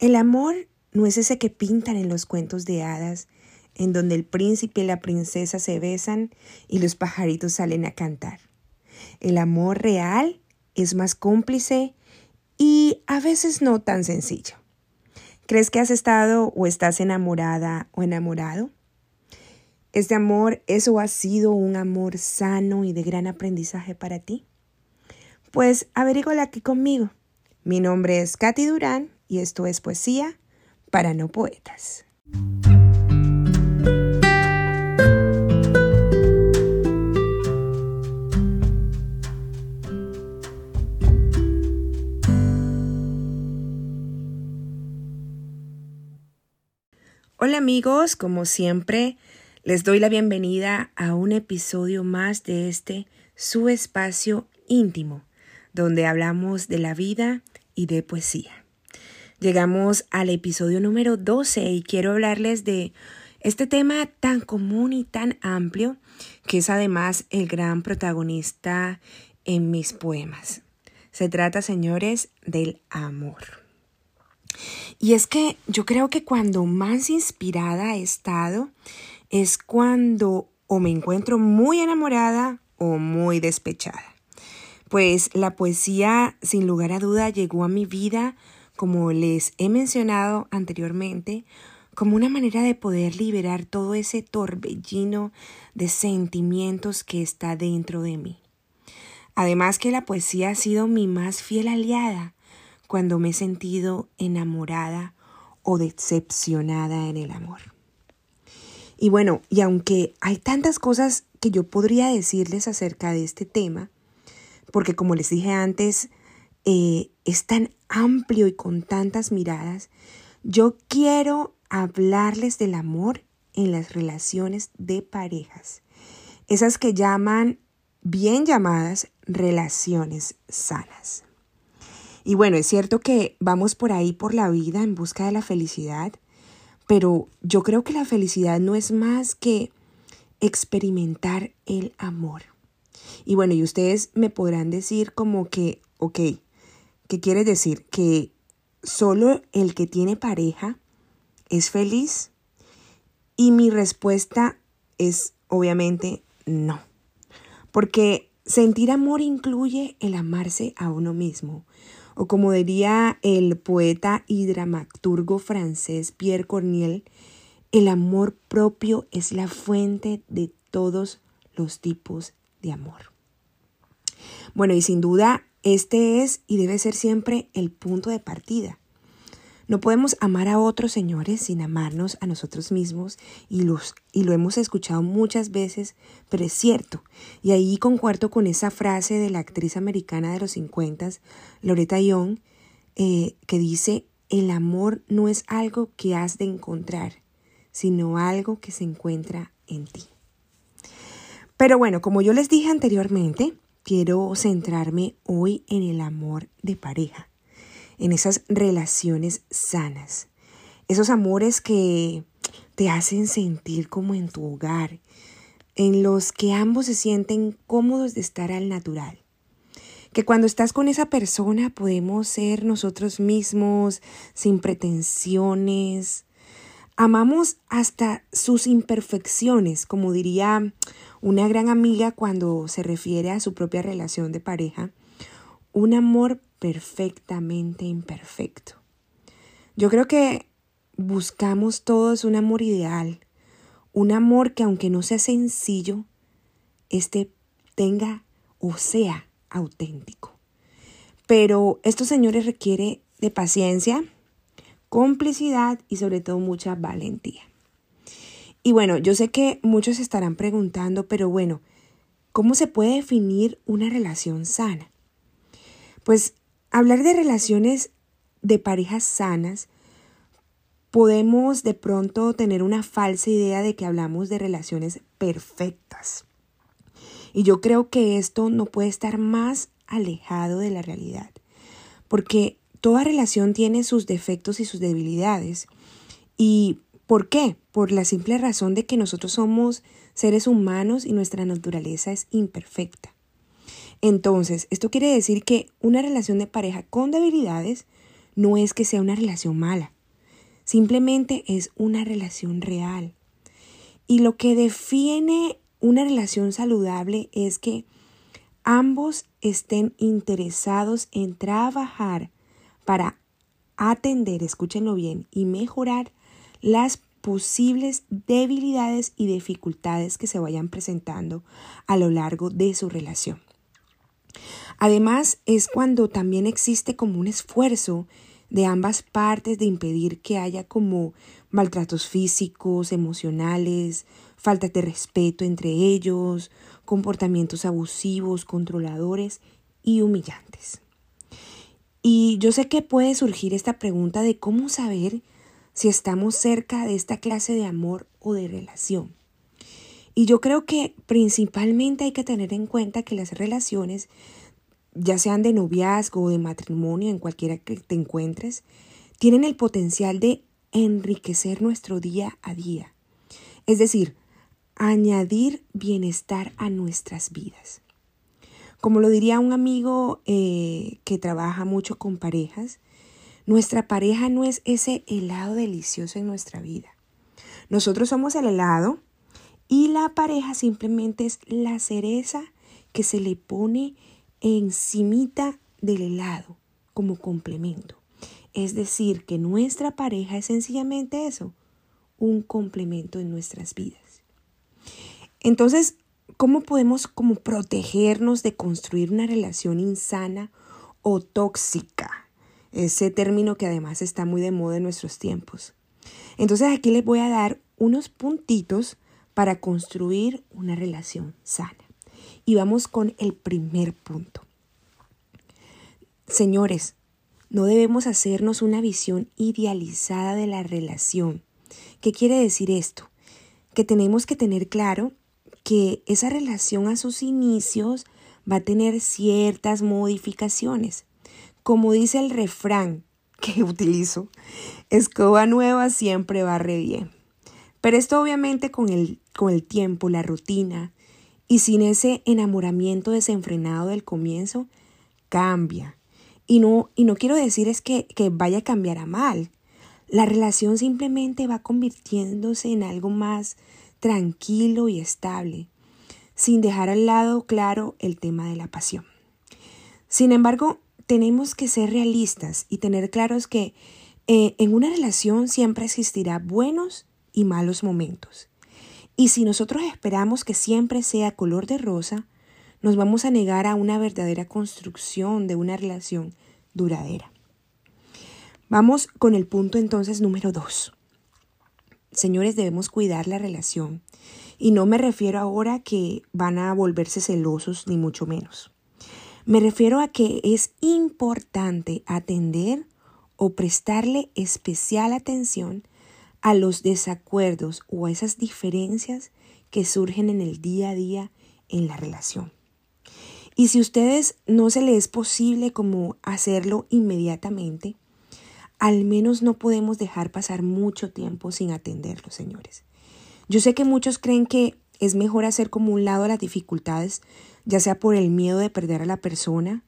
El amor no es ese que pintan en los cuentos de hadas, en donde el príncipe y la princesa se besan y los pajaritos salen a cantar. El amor real es más cómplice y a veces no tan sencillo. ¿Crees que has estado o estás enamorada o enamorado? ¿Este amor, eso ha sido un amor sano y de gran aprendizaje para ti? Pues averígala aquí conmigo. Mi nombre es Katy Durán y esto es Poesía para no poetas. Hola amigos, como siempre, les doy la bienvenida a un episodio más de este su espacio íntimo, donde hablamos de la vida y de poesía. Llegamos al episodio número 12 y quiero hablarles de este tema tan común y tan amplio que es además el gran protagonista en mis poemas. Se trata, señores, del amor. Y es que yo creo que cuando más inspirada he estado es cuando o me encuentro muy enamorada o muy despechada. Pues la poesía, sin lugar a duda, llegó a mi vida como les he mencionado anteriormente, como una manera de poder liberar todo ese torbellino de sentimientos que está dentro de mí. Además que la poesía ha sido mi más fiel aliada cuando me he sentido enamorada o decepcionada en el amor. Y bueno, y aunque hay tantas cosas que yo podría decirles acerca de este tema, porque como les dije antes, eh, es tan amplio y con tantas miradas, yo quiero hablarles del amor en las relaciones de parejas. Esas que llaman, bien llamadas, relaciones sanas. Y bueno, es cierto que vamos por ahí por la vida en busca de la felicidad, pero yo creo que la felicidad no es más que experimentar el amor. Y bueno, y ustedes me podrán decir como que, ok, ¿Qué quiere decir? Que solo el que tiene pareja es feliz. Y mi respuesta es obviamente no. Porque sentir amor incluye el amarse a uno mismo. O como diría el poeta y dramaturgo francés Pierre Corniel, el amor propio es la fuente de todos los tipos de amor. Bueno, y sin duda este es y debe ser siempre el punto de partida. No podemos amar a otros señores sin amarnos a nosotros mismos y, los, y lo hemos escuchado muchas veces, pero es cierto. Y ahí concuerdo con esa frase de la actriz americana de los 50, Loretta Young, eh, que dice, el amor no es algo que has de encontrar, sino algo que se encuentra en ti. Pero bueno, como yo les dije anteriormente, quiero centrarme hoy en el amor de pareja, en esas relaciones sanas, esos amores que te hacen sentir como en tu hogar, en los que ambos se sienten cómodos de estar al natural. Que cuando estás con esa persona podemos ser nosotros mismos, sin pretensiones. Amamos hasta sus imperfecciones, como diría una gran amiga cuando se refiere a su propia relación de pareja, un amor perfectamente imperfecto. Yo creo que buscamos todos un amor ideal, un amor que aunque no sea sencillo, este tenga o sea auténtico. Pero estos señores requiere de paciencia, complicidad y sobre todo mucha valentía. Y bueno, yo sé que muchos estarán preguntando, pero bueno, ¿cómo se puede definir una relación sana? Pues hablar de relaciones de parejas sanas, podemos de pronto tener una falsa idea de que hablamos de relaciones perfectas. Y yo creo que esto no puede estar más alejado de la realidad, porque toda relación tiene sus defectos y sus debilidades. Y ¿Por qué? Por la simple razón de que nosotros somos seres humanos y nuestra naturaleza es imperfecta. Entonces, esto quiere decir que una relación de pareja con debilidades no es que sea una relación mala, simplemente es una relación real. Y lo que define una relación saludable es que ambos estén interesados en trabajar para atender, escúchenlo bien, y mejorar las posibles debilidades y dificultades que se vayan presentando a lo largo de su relación. Además, es cuando también existe como un esfuerzo de ambas partes de impedir que haya como maltratos físicos, emocionales, faltas de respeto entre ellos, comportamientos abusivos, controladores y humillantes. Y yo sé que puede surgir esta pregunta de cómo saber si estamos cerca de esta clase de amor o de relación. Y yo creo que principalmente hay que tener en cuenta que las relaciones ya sean de noviazgo o de matrimonio, en cualquiera que te encuentres, tienen el potencial de enriquecer nuestro día a día. Es decir, añadir bienestar a nuestras vidas. Como lo diría un amigo eh, que trabaja mucho con parejas, nuestra pareja no es ese helado delicioso en nuestra vida. Nosotros somos el helado y la pareja simplemente es la cereza que se le pone encimita del helado como complemento. Es decir, que nuestra pareja es sencillamente eso, un complemento en nuestras vidas. Entonces, ¿cómo podemos como protegernos de construir una relación insana o tóxica? Ese término que además está muy de moda en nuestros tiempos. Entonces aquí les voy a dar unos puntitos para construir una relación sana. Y vamos con el primer punto. Señores, no debemos hacernos una visión idealizada de la relación. ¿Qué quiere decir esto? Que tenemos que tener claro que esa relación a sus inicios va a tener ciertas modificaciones. Como dice el refrán que utilizo, escoba nueva siempre barre bien. Pero esto obviamente con el, con el tiempo, la rutina, y sin ese enamoramiento desenfrenado del comienzo, cambia. Y no, y no quiero decir es que, que vaya a cambiar a mal. La relación simplemente va convirtiéndose en algo más tranquilo y estable, sin dejar al lado claro el tema de la pasión. Sin embargo, tenemos que ser realistas y tener claros que eh, en una relación siempre existirá buenos y malos momentos. Y si nosotros esperamos que siempre sea color de rosa, nos vamos a negar a una verdadera construcción de una relación duradera. Vamos con el punto entonces número dos. Señores, debemos cuidar la relación. Y no me refiero ahora que van a volverse celosos, ni mucho menos. Me refiero a que es importante atender o prestarle especial atención a los desacuerdos o a esas diferencias que surgen en el día a día en la relación. Y si a ustedes no se les es posible como hacerlo inmediatamente, al menos no podemos dejar pasar mucho tiempo sin atenderlo, señores. Yo sé que muchos creen que es mejor hacer como un lado las dificultades, ya sea por el miedo de perder a la persona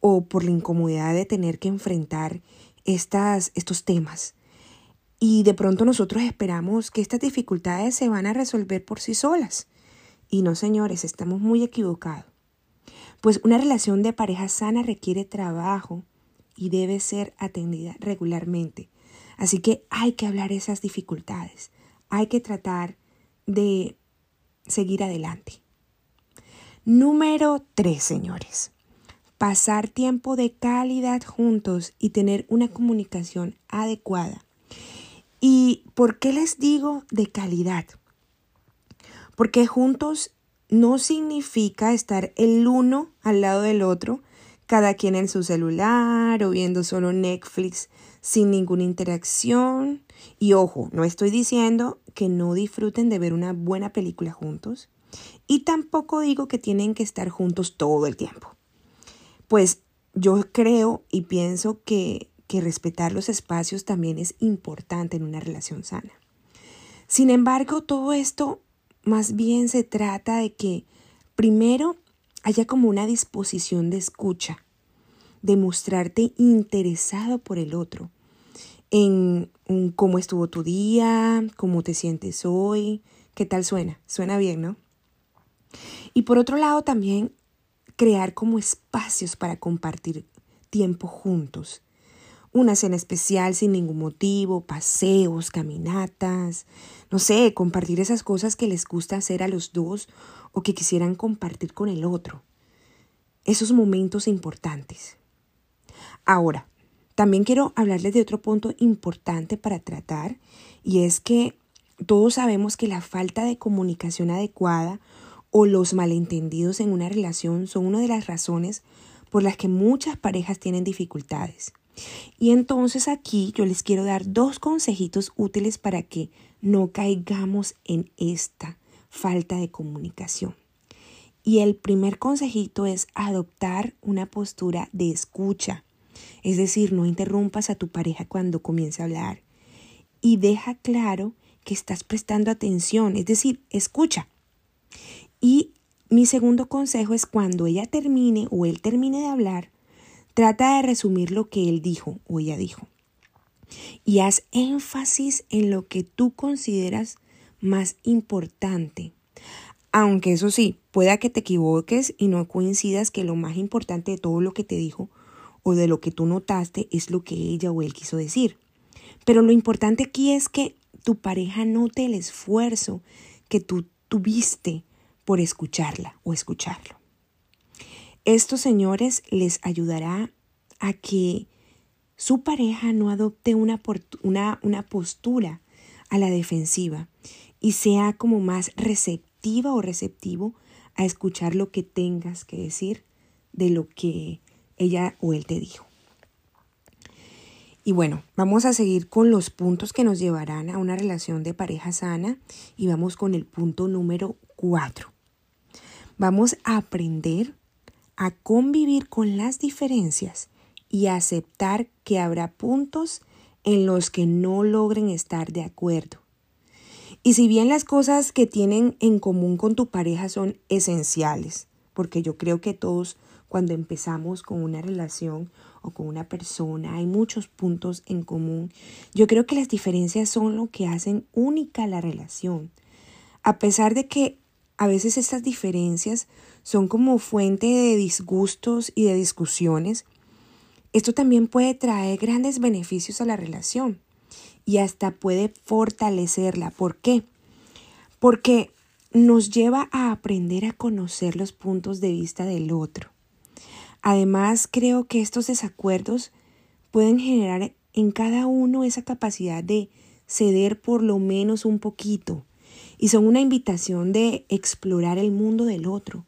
o por la incomodidad de tener que enfrentar estas, estos temas. Y de pronto nosotros esperamos que estas dificultades se van a resolver por sí solas. Y no, señores, estamos muy equivocados. Pues una relación de pareja sana requiere trabajo y debe ser atendida regularmente. Así que hay que hablar esas dificultades. Hay que tratar de seguir adelante. Número 3, señores. Pasar tiempo de calidad juntos y tener una comunicación adecuada ¿Y por qué les digo de calidad? Porque juntos no significa estar el uno al lado del otro, cada quien en su celular o viendo solo Netflix sin ninguna interacción. Y ojo, no estoy diciendo que no disfruten de ver una buena película juntos. Y tampoco digo que tienen que estar juntos todo el tiempo. Pues yo creo y pienso que que respetar los espacios también es importante en una relación sana. Sin embargo, todo esto más bien se trata de que primero haya como una disposición de escucha, de mostrarte interesado por el otro, en, cómo estuvo tu día, cómo te sientes hoy, qué tal suena. Suena bien, ¿no? Y por otro lado también crear como espacios para compartir tiempo juntos. Una cena especial sin ningún motivo, paseos, caminatas, no sé, compartir esas cosas que les gusta hacer a los dos o que quisieran compartir con el otro. Esos momentos importantes. Ahora, también quiero hablarles de otro punto importante para tratar y es que todos sabemos que la falta de comunicación adecuada o los malentendidos en una relación son una de las razones por las que muchas parejas tienen dificultades. Y entonces aquí yo les quiero dar dos consejitos útiles para que no caigamos en esta falta de comunicación. Y el primer consejito es adoptar una postura de escucha. Es decir, no interrumpas a tu pareja cuando comience a hablar. Y deja claro que estás prestando atención, es decir, escucha. Y mi segundo consejo es cuando ella termine o él termine de hablar, trata de resumir lo que él dijo o ella dijo. Y haz énfasis en lo que tú consideras más importante. Aunque eso sí, pueda que te equivoques y no coincidas que lo más importante de todo lo que te dijo o de lo que tú notaste es lo que ella o él quiso decir. Pero lo importante aquí es que tu pareja note el esfuerzo que tú tuviste por escucharla o escucharlo. Esto, señores, les ayudará a que su pareja no adopte una, una, una postura a la defensiva y sea como más receptiva o receptivo a escuchar lo que tengas que decir de lo que ella o él te dijo. Y bueno, vamos a seguir con los puntos que nos llevarán a una relación de pareja sana y vamos con el punto número cuatro. Vamos a aprender a convivir con las diferencias y a aceptar que habrá puntos en los que no logren estar de acuerdo. Y si bien las cosas que tienen en común con tu pareja son esenciales, porque yo creo que todos cuando empezamos con una relación o con una persona hay muchos puntos en común, yo creo que las diferencias son lo que hacen única la relación. A pesar de que a veces estas diferencias son como fuente de disgustos y de discusiones, esto también puede traer grandes beneficios a la relación y hasta puede fortalecerla. ¿Por qué? Porque nos lleva a aprender a conocer los puntos de vista del otro. Además, creo que estos desacuerdos pueden generar en cada uno esa capacidad de ceder por lo menos un poquito y son una invitación de explorar el mundo del otro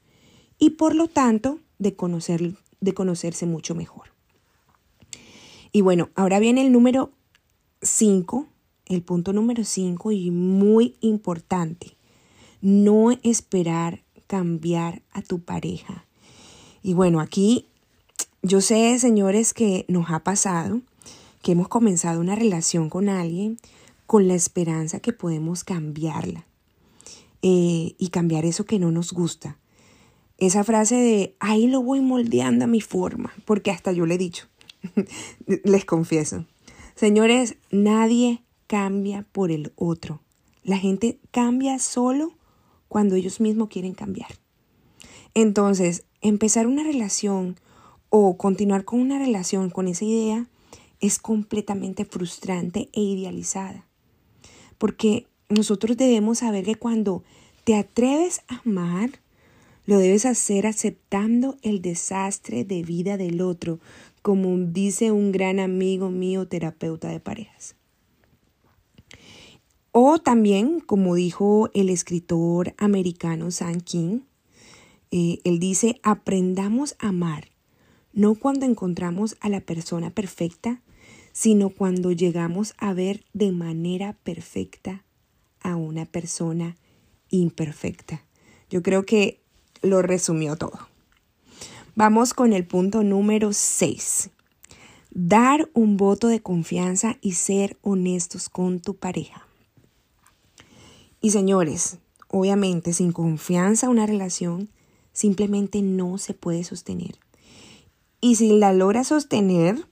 y por lo tanto de, conocer, de conocerse mucho mejor. Y bueno, ahora viene el número 5, el punto número 5 y muy importante, no esperar cambiar a tu pareja. Y bueno, aquí yo sé, señores, que nos ha pasado que hemos comenzado una relación con alguien con la esperanza que podemos cambiarla eh, y cambiar eso que no nos gusta. Esa frase de ahí lo voy moldeando a mi forma, porque hasta yo le he dicho, les confieso. Señores, nadie cambia por el otro. La gente cambia solo cuando ellos mismos quieren cambiar. Entonces, empezar una relación o continuar con una relación con esa idea es completamente frustrante e idealizada. Porque nosotros debemos saber que cuando te atreves a amar, lo debes hacer aceptando el desastre de vida del otro, como dice un gran amigo mío, terapeuta de parejas. O también, como dijo el escritor americano Sam King, eh, él dice, aprendamos a amar, no cuando encontramos a la persona perfecta, sino cuando llegamos a ver de manera perfecta a una persona imperfecta. Yo creo que lo resumió todo. Vamos con el punto número 6. Dar un voto de confianza y ser honestos con tu pareja. Y señores, obviamente sin confianza una relación simplemente no se puede sostener. Y si la logra sostener,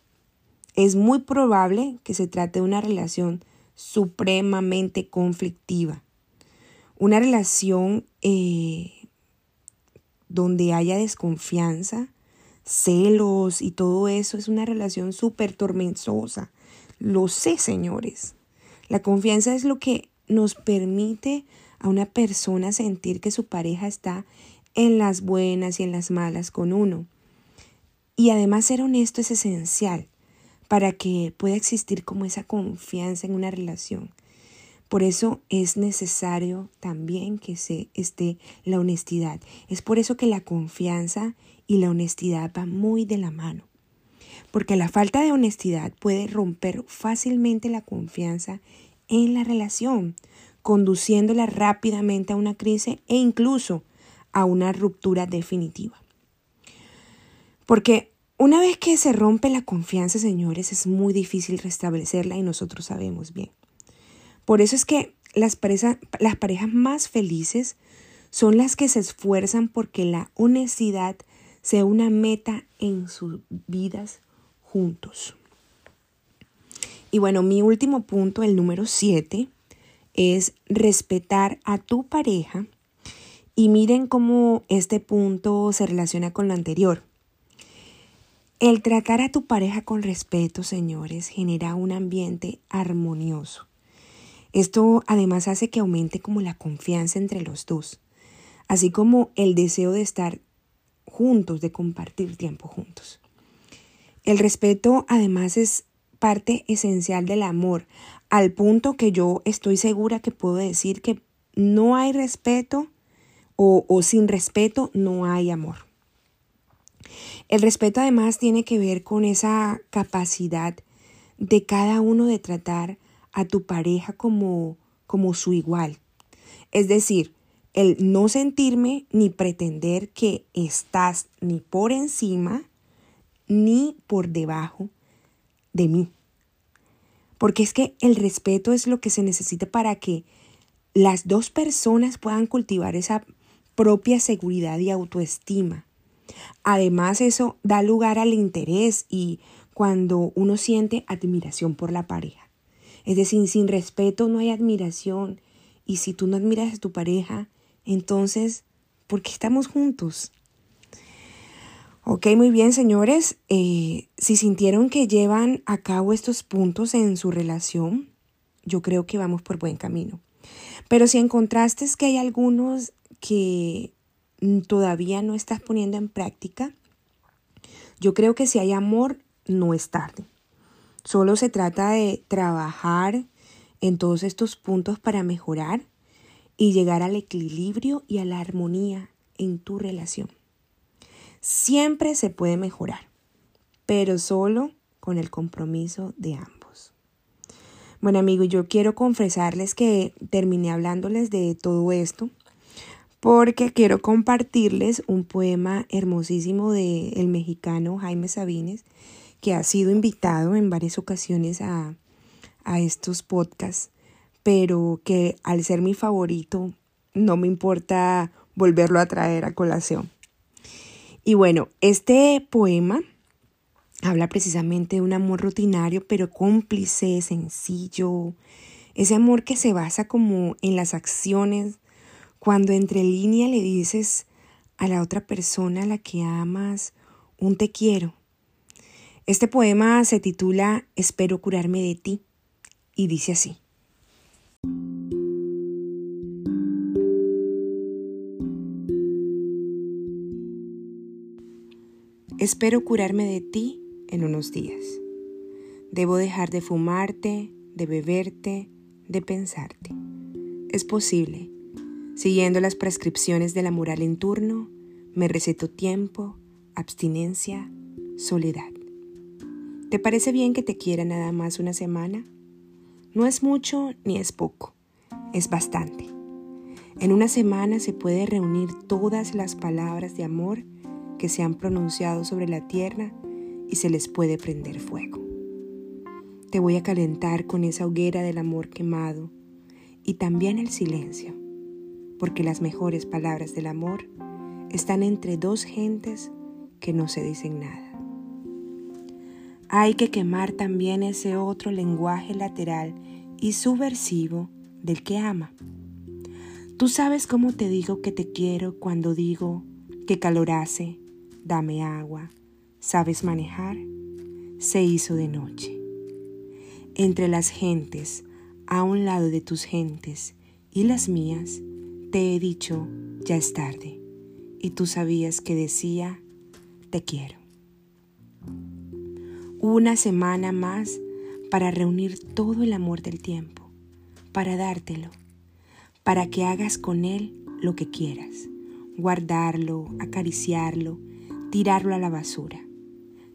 es muy probable que se trate de una relación supremamente conflictiva. Una relación eh, donde haya desconfianza, celos y todo eso es una relación súper tormentosa. Lo sé, señores. La confianza es lo que nos permite a una persona sentir que su pareja está en las buenas y en las malas con uno. Y además ser honesto es esencial para que pueda existir como esa confianza en una relación. Por eso es necesario también que se esté la honestidad. Es por eso que la confianza y la honestidad van muy de la mano. Porque la falta de honestidad puede romper fácilmente la confianza en la relación, conduciéndola rápidamente a una crisis e incluso a una ruptura definitiva. Porque una vez que se rompe la confianza, señores, es muy difícil restablecerla y nosotros sabemos bien. Por eso es que las, las parejas más felices son las que se esfuerzan porque la honestidad sea una meta en sus vidas juntos. Y bueno, mi último punto, el número 7, es respetar a tu pareja. Y miren cómo este punto se relaciona con lo anterior. El tratar a tu pareja con respeto, señores, genera un ambiente armonioso. Esto además hace que aumente como la confianza entre los dos, así como el deseo de estar juntos, de compartir tiempo juntos. El respeto además es parte esencial del amor, al punto que yo estoy segura que puedo decir que no hay respeto o, o sin respeto no hay amor. El respeto además tiene que ver con esa capacidad de cada uno de tratar a tu pareja como, como su igual. Es decir, el no sentirme ni pretender que estás ni por encima ni por debajo de mí. Porque es que el respeto es lo que se necesita para que las dos personas puedan cultivar esa propia seguridad y autoestima. Además, eso da lugar al interés y cuando uno siente admiración por la pareja. Es decir, sin respeto no hay admiración. Y si tú no admiras a tu pareja, entonces, ¿por qué estamos juntos? Ok, muy bien, señores. Eh, si sintieron que llevan a cabo estos puntos en su relación, yo creo que vamos por buen camino. Pero si encontraste que hay algunos que todavía no estás poniendo en práctica, yo creo que si hay amor, no es tarde. Solo se trata de trabajar en todos estos puntos para mejorar y llegar al equilibrio y a la armonía en tu relación. Siempre se puede mejorar, pero solo con el compromiso de ambos. Bueno amigos, yo quiero confesarles que terminé hablándoles de todo esto porque quiero compartirles un poema hermosísimo del el mexicano Jaime Sabines que ha sido invitado en varias ocasiones a, a estos podcasts, pero que al ser mi favorito no me importa volverlo a traer a colación. Y bueno, este poema habla precisamente de un amor rutinario, pero cómplice, sencillo, ese amor que se basa como en las acciones, cuando entre línea le dices a la otra persona a la que amas un te quiero, este poema se titula Espero curarme de ti y dice así. Espero curarme de ti en unos días. Debo dejar de fumarte, de beberte, de pensarte. Es posible. Siguiendo las prescripciones de la moral en turno, me receto tiempo, abstinencia, soledad. ¿Te parece bien que te quiera nada más una semana? No es mucho ni es poco, es bastante. En una semana se puede reunir todas las palabras de amor que se han pronunciado sobre la tierra y se les puede prender fuego. Te voy a calentar con esa hoguera del amor quemado y también el silencio, porque las mejores palabras del amor están entre dos gentes que no se dicen nada. Hay que quemar también ese otro lenguaje lateral y subversivo del que ama. Tú sabes cómo te digo que te quiero cuando digo que calor hace, dame agua, sabes manejar, se hizo de noche. Entre las gentes, a un lado de tus gentes y las mías, te he dicho, ya es tarde, y tú sabías que decía, te quiero. Una semana más para reunir todo el amor del tiempo, para dártelo, para que hagas con él lo que quieras, guardarlo, acariciarlo, tirarlo a la basura.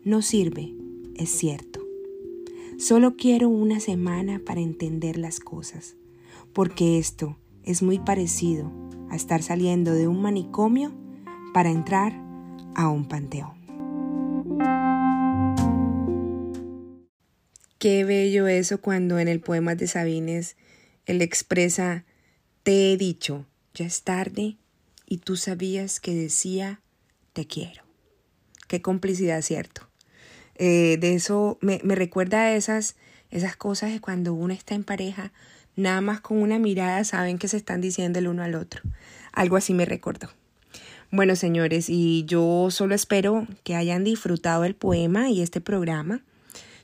No sirve, es cierto. Solo quiero una semana para entender las cosas, porque esto es muy parecido a estar saliendo de un manicomio para entrar a un panteón. Qué bello eso cuando en el poema de Sabines él expresa, te he dicho, ya es tarde y tú sabías que decía, te quiero. Qué complicidad, ¿cierto? Eh, de eso me, me recuerda a esas, esas cosas de cuando uno está en pareja, nada más con una mirada saben que se están diciendo el uno al otro. Algo así me recordó. Bueno, señores, y yo solo espero que hayan disfrutado el poema y este programa.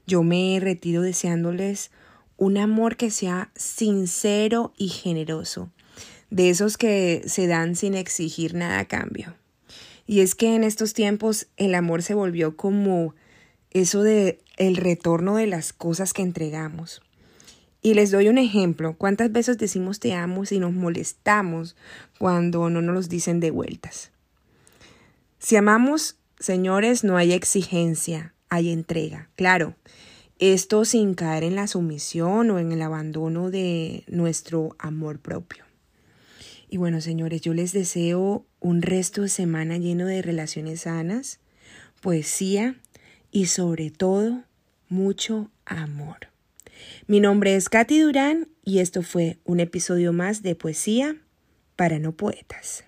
Yo me retiro deseándoles un amor que sea sincero y generoso, de esos que se dan sin exigir nada a cambio. Y es que en estos tiempos el amor se volvió como eso de el retorno de las cosas que entregamos. Y les doy un ejemplo. ¿Cuántas veces decimos te amo y nos molestamos cuando no nos los dicen de vueltas? Si amamos, señores, no hay exigencia, hay entrega. Claro, esto sin caer en la sumisión o en el abandono de nuestro amor propio. Y bueno, señores, yo les deseo un resto de semana lleno de relaciones sanas, poesía y sobre todo mucho amor. Mi nombre es Katy Durán y esto fue un episodio más de Poesía para no poetas.